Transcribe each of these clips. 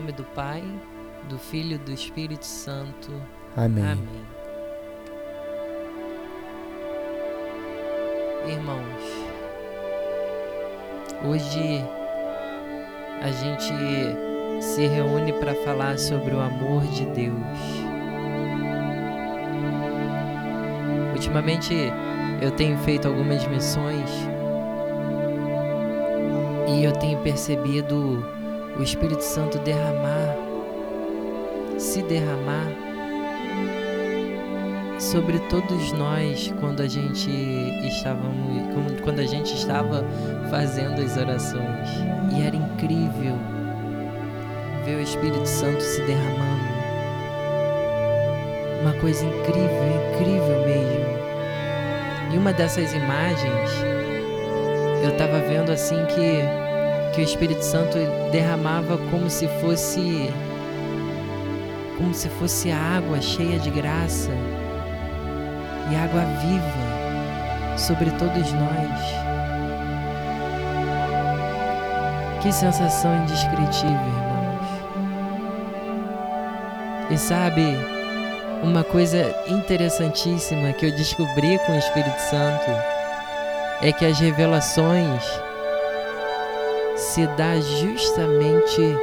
nome do Pai, do Filho e do Espírito Santo. Amém. Amém. Irmãos, hoje a gente se reúne para falar sobre o amor de Deus. Ultimamente eu tenho feito algumas missões e eu tenho percebido o Espírito Santo derramar, se derramar sobre todos nós quando a gente quando a gente estava fazendo as orações. E era incrível ver o Espírito Santo se derramando. Uma coisa incrível, incrível mesmo. E uma dessas imagens, eu estava vendo assim que que o Espírito Santo derramava como se fosse como se fosse água cheia de graça e água viva sobre todos nós. Que sensação indescritível, irmãos. E sabe, uma coisa interessantíssima que eu descobri com o Espírito Santo é que as revelações se dá justamente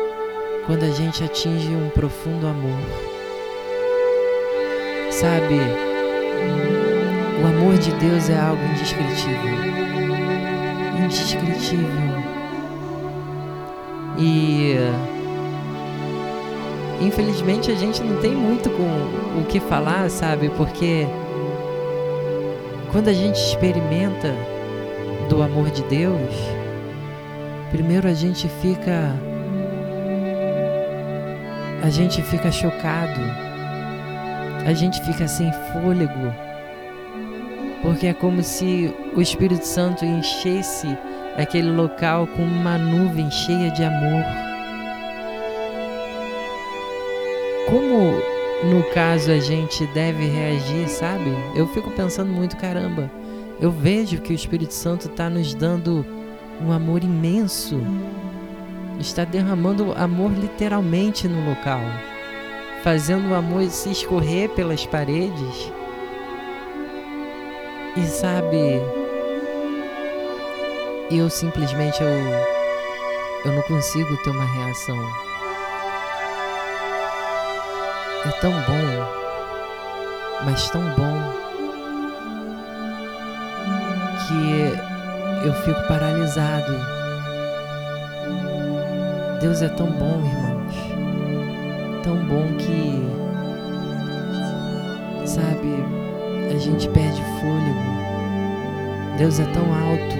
quando a gente atinge um profundo amor. Sabe, o amor de Deus é algo indescritível. Indescritível. E infelizmente a gente não tem muito com o que falar, sabe? Porque quando a gente experimenta do amor de Deus, Primeiro a gente fica a gente fica chocado. A gente fica sem fôlego. Porque é como se o Espírito Santo enchesse aquele local com uma nuvem cheia de amor. Como no caso a gente deve reagir, sabe? Eu fico pensando muito, caramba, eu vejo que o Espírito Santo está nos dando um amor imenso. Está derramando amor literalmente no local, fazendo o amor se escorrer pelas paredes. E sabe, eu simplesmente eu, eu não consigo ter uma reação. É tão bom, mas tão bom que eu fico paralisado. Deus é tão bom, irmãos. Tão bom que, sabe, a gente perde fôlego. Deus é tão alto,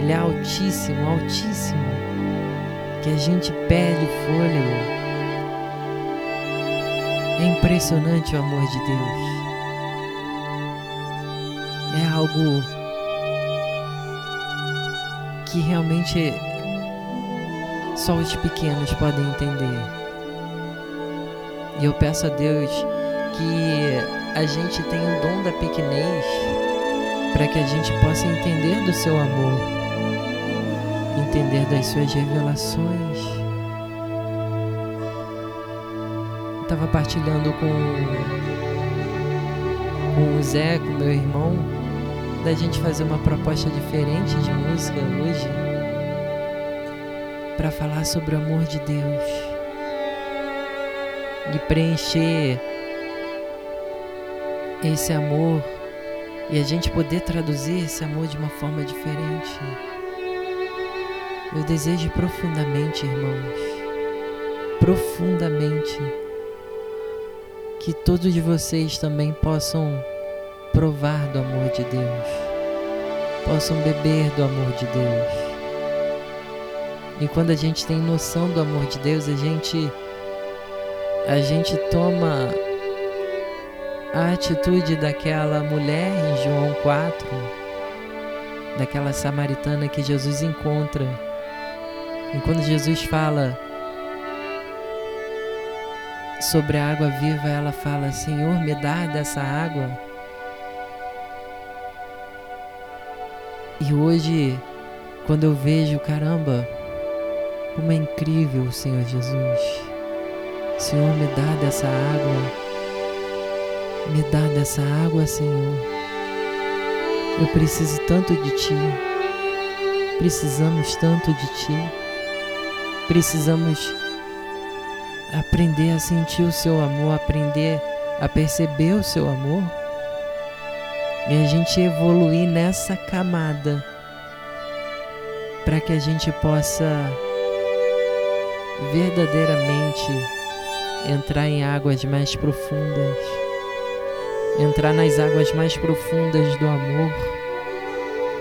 Ele é altíssimo, altíssimo, que a gente perde fôlego. É impressionante o amor de Deus. É algo que realmente só os pequenos podem entender. E eu peço a Deus que a gente tenha o dom da pequenez para que a gente possa entender do seu amor, entender das suas revelações. Estava partilhando com, com o Zé, com meu irmão, da gente fazer uma proposta diferente de música hoje para falar sobre o amor de Deus e preencher esse amor e a gente poder traduzir esse amor de uma forma diferente. Eu desejo profundamente, irmãos, profundamente, que todos vocês também possam provar do amor de Deus, possam beber do amor de Deus. E quando a gente tem noção do amor de Deus, a gente a gente toma a atitude daquela mulher em João 4, daquela samaritana que Jesus encontra. E quando Jesus fala sobre a água viva, ela fala: Senhor, me dá dessa água E hoje, quando eu vejo, caramba, Como é incrível, Senhor Jesus. Senhor, me dá dessa água. Me dá dessa água, Senhor. Eu preciso tanto de Ti. Precisamos tanto de Ti. Precisamos aprender a sentir o Seu amor, aprender a perceber o Seu amor e a gente evoluir nessa camada para que a gente possa verdadeiramente entrar em águas mais profundas, entrar nas águas mais profundas do amor,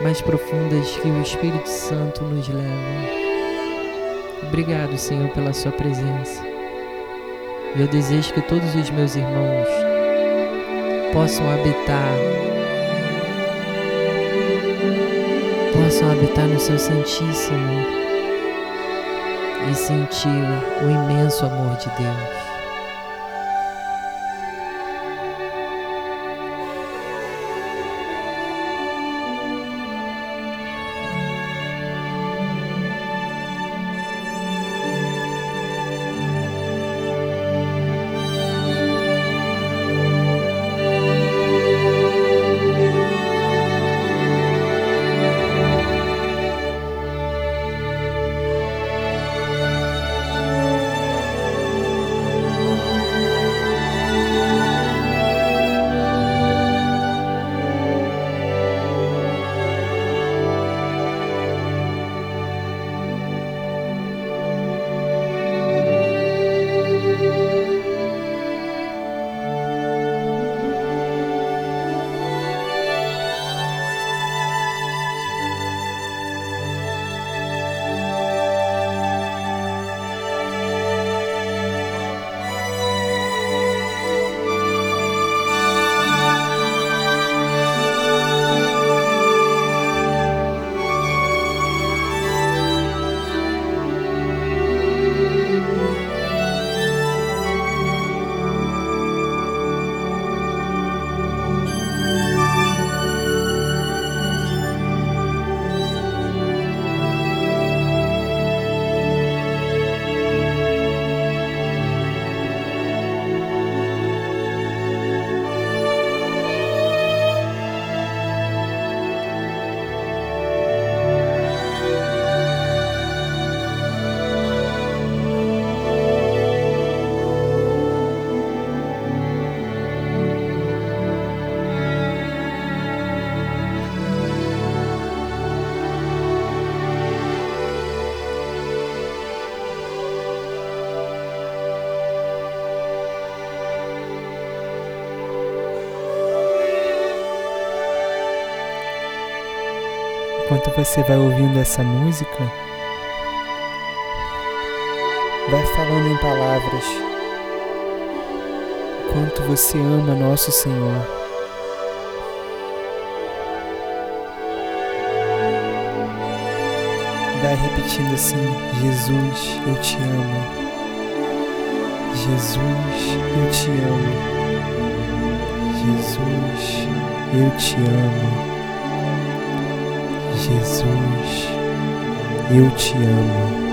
mais profundas que o Espírito Santo nos leva. Obrigado, Senhor, pela Sua presença. Eu desejo que todos os meus irmãos possam habitar possam habitar no seu Santíssimo e sentir o imenso amor de Deus. Enquanto você vai ouvindo essa música, vai falando em palavras quanto você ama nosso Senhor. Vai repetindo assim: Jesus, eu te amo. Jesus, eu te amo. Jesus, eu te amo. Jesus, eu te amo.